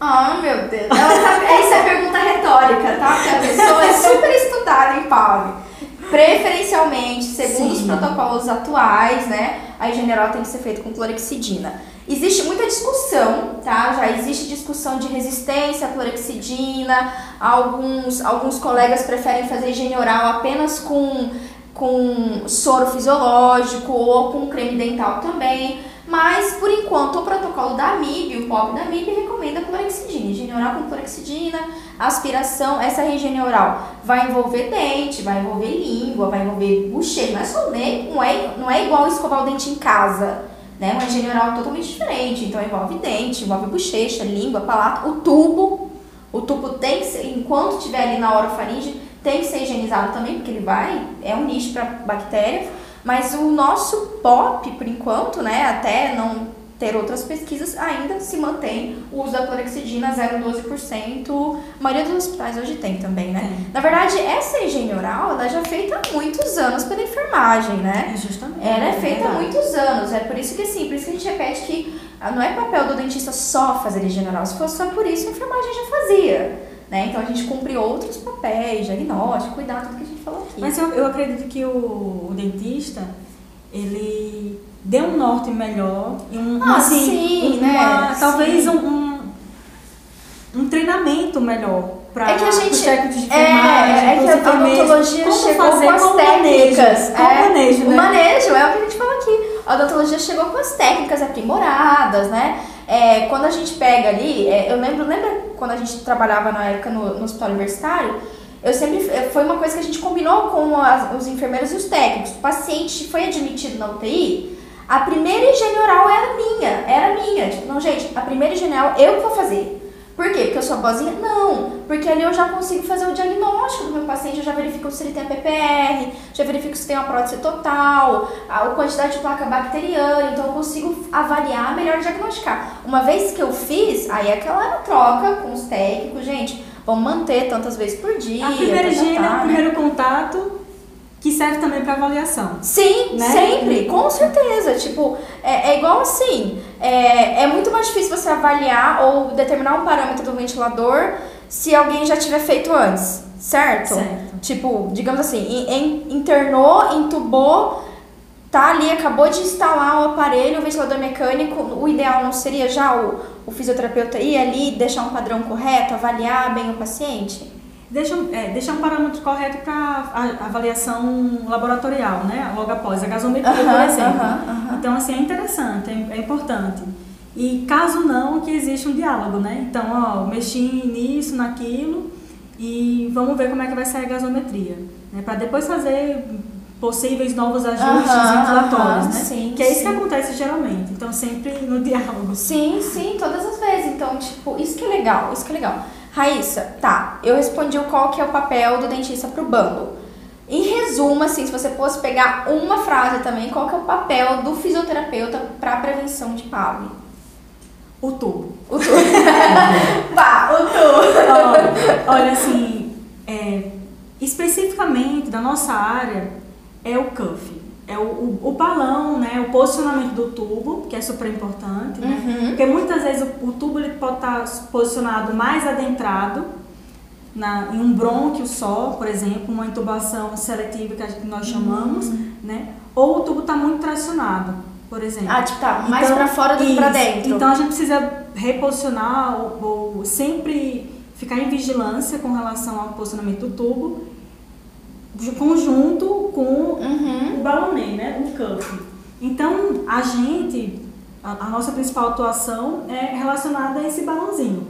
Ah, meu Deus. Ela tá- Essa é pergunta retórica, tá? Porque a pessoa é super estudada em PAV. Preferencialmente, segundo os Sim. protocolos atuais, né? A higiene oral tem que ser feita com clorexidina. Existe muita discussão, tá? Já existe discussão de resistência à clorexidina. Alguns, alguns colegas preferem fazer higiene oral apenas com, com soro fisiológico ou com creme dental também. Mas, por enquanto, o protocolo da MIB, o POP da MIB, recomenda clorexidina. Higiene oral com clorexidina, aspiração. Essa higiene oral vai envolver dente, vai envolver língua, vai envolver bochecha. Não é só nem, não é, não é igual escovar o dente em casa. Né? Uma higiene oral totalmente diferente. Então, envolve dente, envolve bochecha, língua, palato, o tubo. O tubo tem que ser, enquanto estiver ali na orofaringe, tem que ser higienizado também, porque ele vai, é um nicho para bactéria. Mas o nosso POP, por enquanto, né, até não ter outras pesquisas, ainda se mantém o uso da clorexidina 0,12%. A maioria dos hospitais hoje tem também, né? Na verdade, essa higiene oral, ela já é feita há muitos anos pela enfermagem, né? É justamente. Ela é feita há muitos anos, é por isso que assim, por isso que a gente repete que ah, não é papel do dentista só fazer higiene oral, se fosse só por isso a enfermagem já fazia, né? Então a gente cumpre outros papéis, diagnóstico, cuidar tudo que a gente falou aqui. Mas eu, eu acredito que o, o dentista, ele dê um norte melhor e um, Ah, assim, sim, uma- né? talvez Sim. um, um, um treinamento melhor para É que a gente- os técnicos de É, enfermagem, é que pros a odontologia como chegou fazer com as com o técnicas. manejo, com o é, manejo, o né? manejo é o que a gente fala aqui. A odontologia chegou com as técnicas aprimoradas, né? É, quando a gente pega ali, é, eu lembro, lembra quando a gente trabalhava na época no, no hospital universitário? Eu sempre, foi uma coisa que a gente combinou com as- os enfermeiros e os técnicos. O paciente foi admitido na UTI, a primeira higiene oral era minha, era minha. Tipo, não, gente, a primeira higiene oral eu que vou fazer. Por quê? Porque eu sou boazinha? Não, porque ali eu já consigo fazer o diagnóstico do meu paciente, eu já verifico se ele tem a PPR, já verifico se tem uma prótese total, a a quantidade de placa bacteriana, então eu consigo avaliar, melhor diagnosticar. Uma vez que eu fiz, aí é aquela troca com os técnicos, gente, vamos manter tantas vezes por dia. A primeira tá, higiene é tá, o né? primeiro contato que serve também para avaliação. Sim, né? sempre, com certeza. Tipo, é, é igual assim, é, é muito mais difícil você avaliar ou determinar um parâmetro do ventilador se alguém já tiver feito antes, certo? Certo. Tipo, digamos assim, in- in- internou, entubou, tá ali, acabou de instalar o aparelho, o ventilador mecânico, o ideal não seria já o, o fisioterapeuta ir ali, deixar um padrão correto, avaliar bem o paciente? Deixa, é, um parâmetro correto para avaliação laboratorial, né? Logo após a gasometria, por Aham, exemplo. aham, aham. Então, assim, é interessante, é, é importante. E caso não, que existe um diálogo, né? Então, ó, mexi nisso, naquilo e vamos ver como é que vai sair a gasometria. Né? Para depois fazer possíveis novos ajustes Aham, ventilatórios, aham, né? sim, que é isso que acontece geralmente. Então, sempre no diálogo. Sim, sim, todas as vezes. Então, tipo, isso que é legal, isso que é legal. Raíssa, tá, eu respondi o qual que é o papel do dentista pro bando. Em resumo, assim, se você fosse pegar uma frase também, qual que é o papel do fisioterapeuta pra prevenção de PAV? O tubo. O tu. Pá, o tu. Ó, olha, assim, é, especificamente da nossa área, é o cuff. É o, o, o balão, né? O posicionamento do tubo, que é super importante, né? Uhum. Porque muitas vezes o, o tubo ele pode estar posicionado mais adentrado, na, em um brônquio só, por exemplo, uma intubação seletiva que a gente- nós chamamos, né? Ou o tubo está muito tracionado, por exemplo. Ah, tipo, tá, mais pra fora do que isso. dentro. Então a gente precisa reposicionar ou, ou sempre ficar em vigilância com relação ao posicionamento do tubo, conjunto com Uhum. o balonê, né? O cuff. Então a gente, a, a nossa principal atuação é relacionada a esse balãozinho,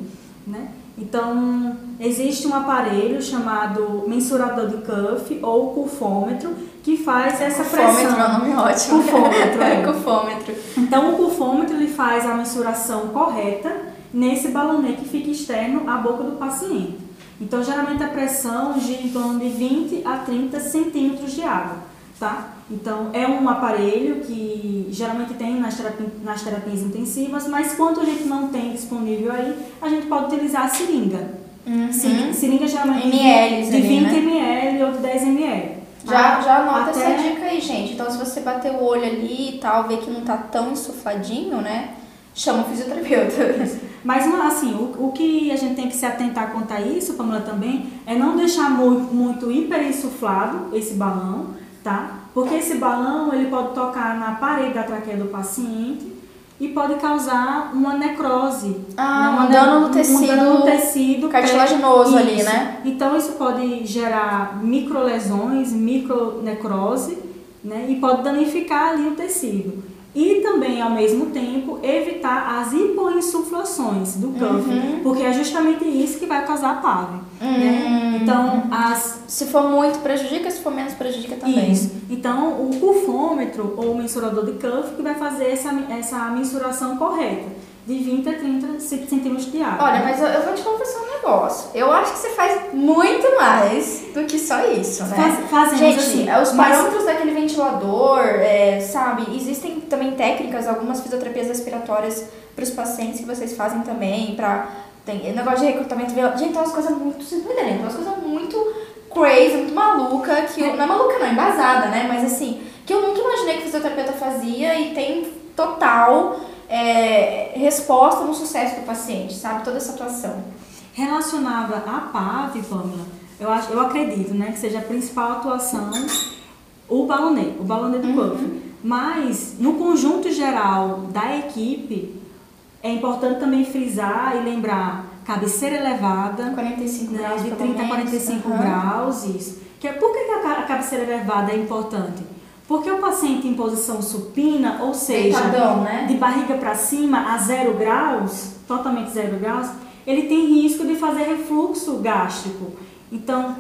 né? Então existe um aparelho chamado mensurador de cuff ou cufômetro que faz essa Cufômetro pressão. é um nome ótimo. Cufômetro, é. Cufômetro. Então, o pulfômetro ele faz a mensuração correta nesse balonê que fica externo à boca do paciente. Então, geralmente a pressão gira em torno de 20 a 30 centímetros de água, tá? Então, é um aparelho que geralmente tem nas, terapi- nas terapias intensivas, mas quando a gente não tem disponível aí, a gente pode utilizar a seringa. Uhum. Seringa, seringa geralmente MLs de ali, 20 né? ml ou de 10 ml. Já, tá? já anota Até- essa dica aí, gente. Então, se você bater o olho ali e tal, ver que não tá tão insufladinho, né? Chama o fisioterapeuta. Mas assim, o, o que a gente tem que se atentar quanto a isso, Pamela, também, é não deixar muito, muito hiperinsuflado esse balão, tá? Porque esse balão ele pode tocar na parede da traqueia do paciente e pode causar uma necrose. Ah, né? um dano no tecido um dano no tecido cartilaginoso pré- ali, né? Então isso pode gerar microlesões, micronecrose, né? E pode danificar ali o tecido. E também, ao mesmo tempo, evitar as hipoinsuflações do cuff, Uhum. porque é justamente isso que vai causar PAV. Hum. Né? Então, as Se for muito, prejudica. Se for menos, prejudica também. isso. Então, o cufômetro ou o mensurador de cuff que vai fazer essa, essa mensuração correta, de 20 a 30 centímetros de água. Olha, mas eu, eu vou te confessar um negócio. Eu acho que você faz muito mais do que só isso, né? Faz- fazemos Gente, assim, é, os mas- parâmetros daquele ventilador, é, sabe? Existem também técnicas, algumas fisioterapias respiratórias para os pacientes que vocês fazem também, pra. Tem negócio de recrutamento. Gente, tem umas coisas muito. Vocês não entendem, tem umas coisas muito crazy, muito maluca, que. eu- não é maluca, não, é embasada, né? Mas assim, que eu nunca imaginei que o fisioterapeuta fazia e tem total é, resposta no sucesso do paciente, sabe? Toda essa atuação. Relacionada à PAV, Pamela, eu, acho, eu acredito né, que seja a principal atuação o balonê, o balonê do cuff. Mas, no conjunto geral da equipe, é importante também frisar e lembrar cabeceira elevada, 45 né, graus de pelo 30 a menos. 45 Aham. graus, isso. Que é, por que a cabeceira elevada é importante? Porque o paciente em posição supina, ou seja, Deitadão, né? de barriga para cima a zero graus, totalmente zero graus, ele tem risco de fazer refluxo gástrico. Então,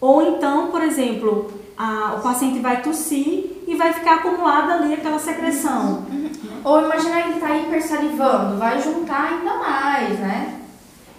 ou então, por exemplo, a- o paciente vai tossir e vai ficar acumulada ali aquela secreção. Ou imaginar ele tá hipersalivando, vai juntar ainda mais, né?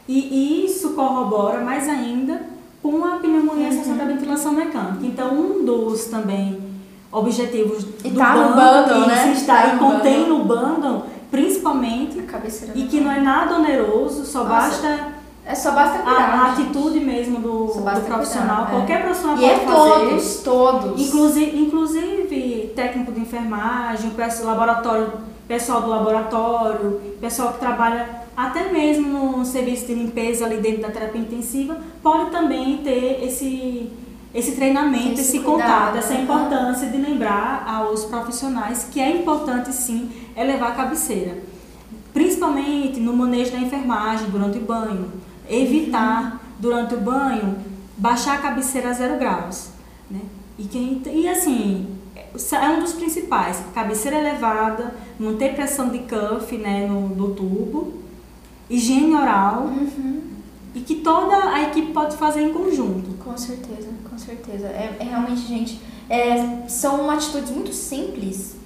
E isso corrobora mais ainda com a pneumonia Uhum. associada à ventilação mecânica. Então, um dos também objetivos E do tá no bundle, bundle, né? está Tá e contém bundle. no bundle, principalmente, A e que não é nada oneroso, só Nossa, basta É só basta a, cuidar. a gente. atitude mesmo do, do profissional. cuidar, é. Qualquer profissional E pode é fazer. todos, todos. Inclusive, inclusive técnico de enfermagem, laboratório, pessoal do laboratório, pessoal que trabalha até mesmo no serviço de limpeza ali dentro da terapia intensiva, pode também ter esse, esse treinamento, Esse esse, cuidado, contato, essa uhum. importância de lembrar aos profissionais que é importante sim elevar a cabeceira. Principalmente no manejo da enfermagem durante o banho. Evitar, durante o banho, baixar a cabeceira a zero graus. Né? E, quem, e assim, é um dos principais. Cabeceira elevada, não ter pressão de cuff né, no, no tubo, higiene oral Uhum. E que toda a equipe pode fazer em conjunto. Com certeza, com certeza. É, é realmente, gente, é, são atitudes muito simples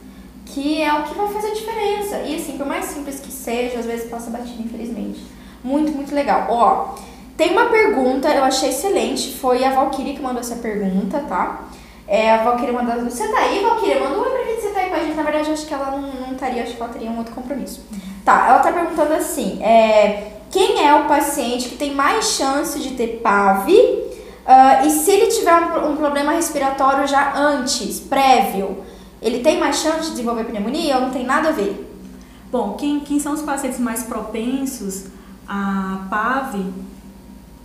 que é o que vai fazer a diferença. E assim, por mais simples que seja, às vezes passa batida, infelizmente. Muito, muito legal. Ó, tem uma pergunta, eu achei excelente, foi a Valkyrie que mandou essa pergunta, tá? É, a Valkyrie mandou. Você tá aí, Valkyrie? Manda um oi pra gente, você tá aí com a gente. Na verdade, acho que ela não, não estaria, acho que ela teria um outro compromisso. Tá, ela tá perguntando assim: é, quem é o paciente que tem mais chance de ter PAV? Uh, e se ele tiver um, um problema respiratório já antes, prévio, ele tem mais chance de desenvolver pneumonia ou não tem nada a ver? Bom, quem, quem são os pacientes mais propensos a PAV?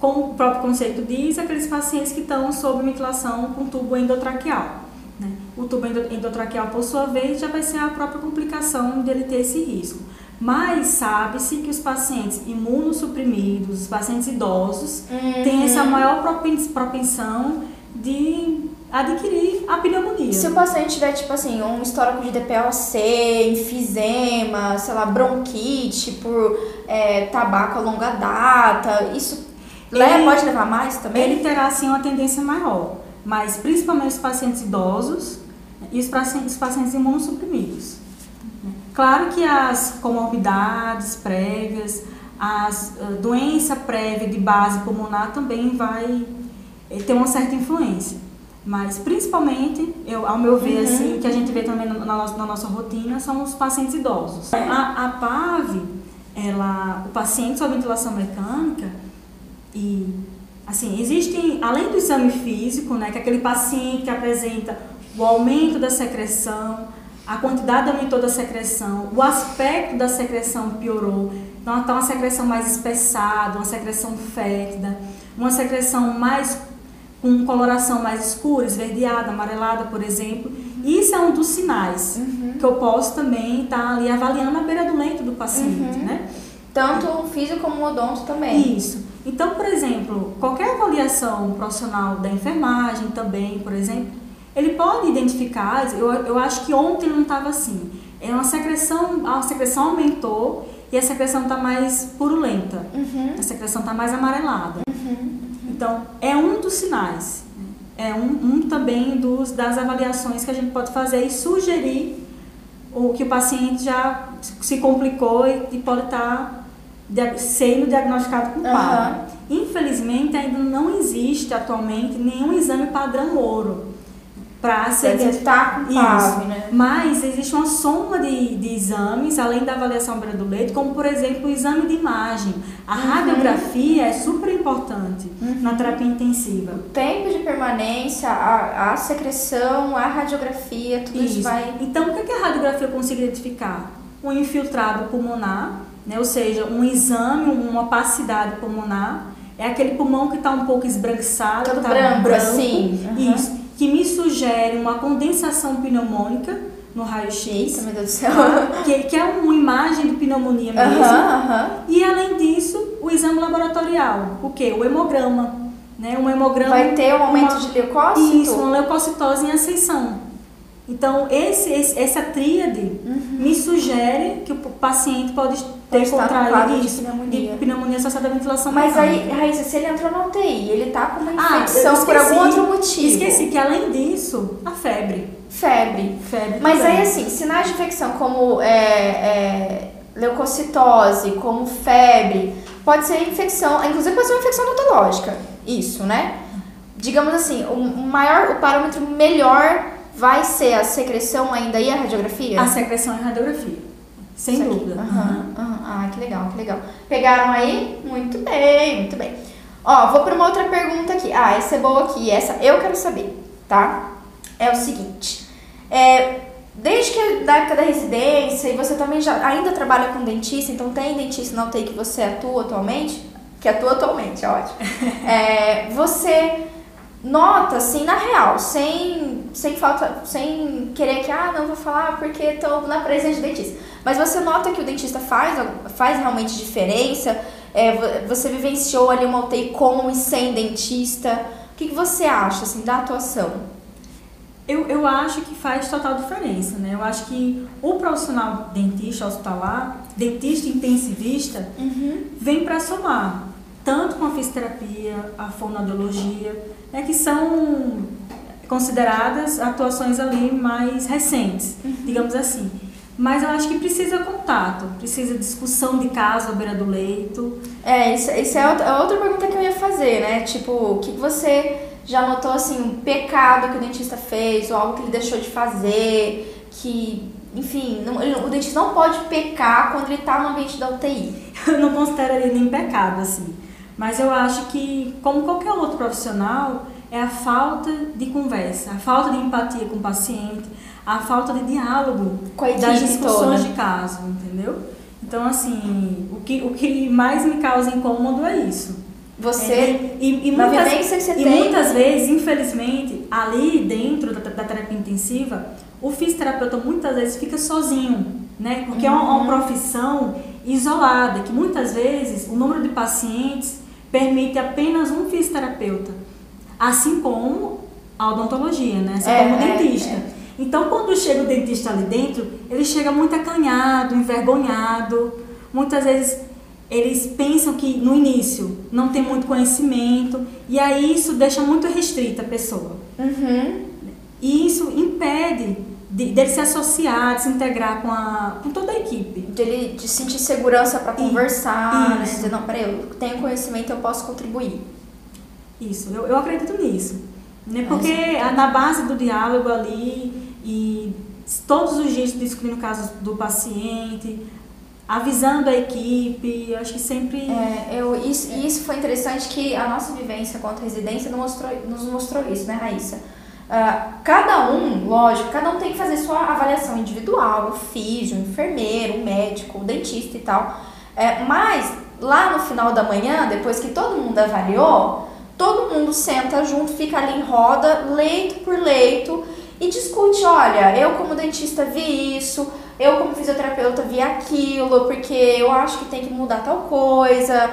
Como o próprio conceito diz, aqueles pacientes que estão sob ventilação com tubo endotraqueal. Né? O tubo endotraqueal, por sua vez, já vai ser a própria complicação dele ter esse risco. Mas sabe-se que os pacientes imunossuprimidos, os pacientes idosos, uhum. têm essa maior propensão de adquirir a pneumonia. Se o paciente tiver, tipo assim, um histórico de DPOC, enfisema, sei lá, bronquite por é, tabaco a longa data, isso ele, pode levar mais também? Ele terá, sim, uma tendência maior, mas principalmente os pacientes idosos e os pacientes, os pacientes imunossuprimidos. Claro que as comorbidades prévias, as uh, doença prévia de base pulmonar também vai eh, ter uma certa influência. Mas principalmente, eu, ao meu ver, uhum. assim, que a gente vê também na, na, na, nossa rotina, são os pacientes idosos. A, a PAV, ela, o paciente sob ventilação mecânica, e assim, existem, além do exame físico, né, que é aquele paciente que apresenta o aumento da secreção, a quantidade aumentou da secreção, o aspecto da secreção piorou, então está uma secreção mais espessada, uma secreção fétida, uma secreção mais com coloração mais escura, esverdeada, amarelada, por exemplo. Isso é um dos sinais uhum. que eu posso também estar tá ali avaliando a beira do leito do paciente, uhum. né? Tanto o físico como o odonto também. Isso. Então, por exemplo, qualquer avaliação profissional da enfermagem também, por exemplo, ele pode identificar, eu, eu acho que ontem não estava assim, é uma secreção, a secreção aumentou e a secreção está mais purulenta, uhum. a secreção está mais amarelada. Uhum. Então, é um dos sinais, é um, um também dos, das avaliações que a gente pode fazer e sugerir o que o paciente já se complicou e, e pode estar tá sendo diagnosticado com. Uhum. Infelizmente, ainda não existe atualmente nenhum exame padrão ouro para ser tá com PAV, né? Mas existe uma soma de, de exames, além da avaliação beira do leite, como por exemplo o exame de imagem. A uhum. radiografia é super importante uhum. na terapia intensiva. O tempo de permanência, a, a secreção, a radiografia, tudo isso, isso vai. Então, o que, é que a radiografia consegue identificar? Um infiltrado pulmonar né? ou seja, um exame, uma opacidade pulmonar, é aquele pulmão que está um pouco esbranquiçado, está branco, branco, assim. Uhum. Isso, que me sugere uma condensação pneumônica no raio-x. meu Deus do céu. Que, que é uma imagem de pneumonia mesmo. Uhum, uhum. E além disso, o exame laboratorial. O que? O hemograma. Né? Um hemograma. Vai ter um aumento uma, de leucócito? Isso, uma leucocitose em ascensão. Então, esse, esse essa tríade uhum. Me sugere que o paciente pode ter contraído isso, de pneumonia. de pneumonia associada à ventilação Mas aí, Raíssa, se ele entrou na UTI, ele tá com uma ah, infecção ah, por algum outro motivo. Esqueci que além disso, a febre. Febre. Febre Mas também. aí, assim, sinais de infecção como é, é, leucocitose, como febre, pode ser infecção, inclusive pode ser uma infecção odontológica. Isso, né? Digamos assim, o maior, o parâmetro melhor vai ser a secreção ainda e a radiografia? A secreção e a radiografia. Sem Isso dúvida. Uhum, uhum. Ah, que legal, que legal. Pegaram aí? Muito bem, muito bem. Ó, vou para uma outra pergunta aqui. Ah, essa é boa aqui, essa eu quero saber, tá? É o seguinte. É, desde que da época da residência, e você também já ainda trabalha com dentista, então tem dentista na UTI que você atua atualmente? Que atua atualmente, ótimo. é, você nota, assim, na real, sem, sem falta, sem querer que, ah, não vou falar porque estou na presença de dentista mas você nota que o dentista faz, faz realmente diferença? É, você vivenciou ali uma UTI com e sem dentista? O que, que você acha assim, da atuação? Eu, eu acho que faz total diferença, né? Eu acho que o profissional dentista hospitalar, dentista intensivista, uhum. vem para somar, tanto com a fisioterapia, a fonoaudiologia, né, que são consideradas atuações ali mais recentes, uhum. digamos assim. Mas eu acho que precisa contato, precisa discussão de caso à beira do leito. É, isso, isso é outra, é pergunta que eu ia fazer, né? Tipo, o que você já notou, assim, um pecado que o dentista fez, ou algo que ele deixou de fazer, que, enfim, não, o dentista não pode pecar quando ele está no ambiente da UTI. Eu não considero ele nem pecado, assim. Mas eu acho que, como qualquer outro profissional, é a falta de conversa, a falta de empatia com o paciente, a falta de diálogo das discussões toda. de caso, entendeu? Então, assim, o que, o que mais me causa incômodo é isso. Você, é, e, e, muitas, você e muitas vezes, infelizmente, ali dentro da, da, terapia intensiva, o fisioterapeuta muitas vezes fica sozinho, né? Porque uhum. é uma, uma uhum. profissão isolada, que muitas vezes o número de pacientes permite apenas um fisioterapeuta, assim como a odontologia, né? Assim é, como o é, dentista. É. Então, quando chega o dentista ali dentro, ele chega muito acanhado, envergonhado. Muitas vezes eles pensam que no início não tem muito conhecimento e aí isso deixa muito restrita a pessoa. Uhum. E isso impede de, dele se associar, de se integrar com, a, com toda a equipe. Dele de sentir segurança para conversar, né? Dizer, não, peraí, eu tenho conhecimento, eu posso contribuir. Isso, eu, eu acredito nisso. Né? Porque é na base do diálogo ali e todos os dias discutindo casos do paciente, avisando a equipe, acho que sempre... É, eu, isso, é. isso foi interessante que a nossa vivência a residência nos mostrou, nos mostrou isso, né, Raíssa? Uh, cada um, lógico, cada um tem que fazer sua avaliação individual, o físio, o enfermeiro, o médico, o dentista e tal. É, mas lá no final da manhã, depois que todo mundo avaliou, todo mundo senta junto, fica ali em roda, leito por leito, e discute, olha, eu como dentista vi isso, eu como fisioterapeuta vi aquilo, porque eu acho que tem que mudar tal coisa.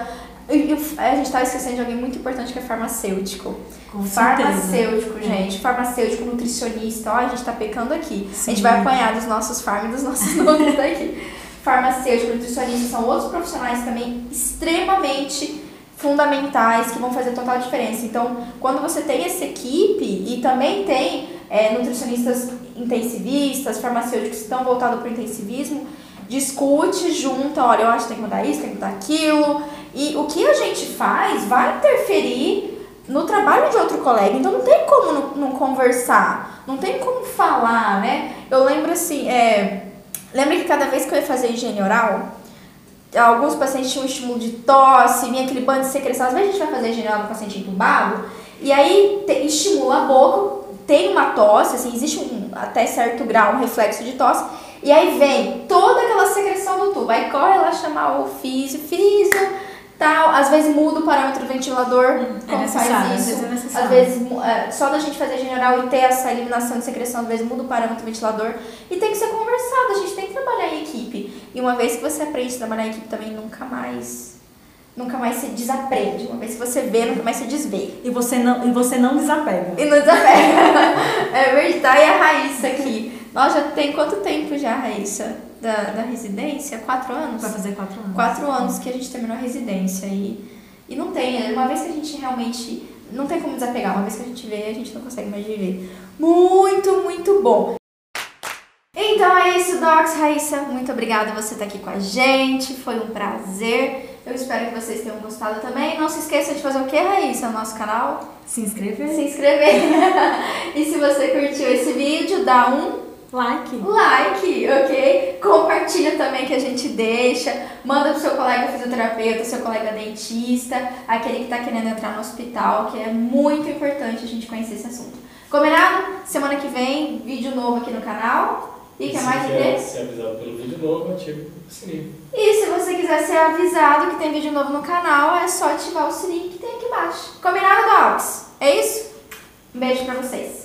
E, a gente tá esquecendo de alguém muito importante que é farmacêutico. Com farmacêutico, certeza. gente. Farmacêutico, nutricionista. Ó, a gente tá pecando aqui. Sim. A gente vai apanhar dos nossos farm e dos nossos nomes daqui. Farmacêutico, nutricionista são outros profissionais também extremamente fundamentais que vão fazer total diferença. Então, quando você tem essa equipe e também tem é, nutricionistas intensivistas, farmacêuticos que estão voltados para o intensivismo, discute, junta, olha, eu acho que tem que mudar isso, tem que mudar aquilo. E o que a gente faz vai interferir no trabalho de outro colega. Então não tem como não, conversar, não tem como falar, né? Eu lembro assim, é, lembra que cada vez que eu ia fazer higiene oral, alguns pacientes tinham um estímulo de tosse, vinha aquele bando de secreção. Às vezes a gente vai fazer higiene oral com paciente entubado, e aí te, estimula a boca, tem uma tosse, assim, existe um, até certo grau um reflexo de tosse, e aí vem toda aquela secreção do tubo. Aí corre lá chamar o físio, físio, tal. Às vezes muda o parâmetro do ventilador, hum, como é faz isso. Às vezes, é às vezes é, só da gente fazer general e ter essa eliminação de secreção, às vezes muda o parâmetro do ventilador. E tem que ser conversado, a gente tem que trabalhar em equipe. E uma vez que você aprende a trabalhar em equipe também, nunca mais nunca mais se desaprende. Uma vez que você vê, nunca mais se desvê. E você não, e você não desapega. E não desapega. é verdade. Tá, e a Raíssa aqui. Nós já tem quanto tempo já, Raíssa, da, da residência? Quatro anos? Vai fazer quatro anos. Quatro anos que a gente terminou a residência. E, e não tem, uma vez que a gente realmente. Não tem como desapegar, uma vez que a gente vê, a gente não consegue mais viver. Muito, muito bom. Então é isso, Docs. Raíssa, muito obrigada por você estar aqui com a gente. Foi um prazer. Eu espero que vocês tenham gostado também. Não se esqueça de fazer o que, Raíssa, no nosso canal? Se inscrever. Se inscrever. e se você curtiu esse vídeo, dá um like. Like, ok? Compartilha também que a gente deixa. Manda pro seu colega fisioterapeuta, seu colega dentista, aquele que está querendo entrar no hospital, que é muito importante a gente conhecer esse assunto. Combinado? Semana que vem, vídeo novo aqui no canal. E que é mais quer ser avisado pelo vídeo novo, ativa o sininho. E se você quiser ser avisado que tem vídeo novo no canal, é só ativar o sininho que tem aqui embaixo. Combinado, Dogs? É isso? Um beijo pra vocês.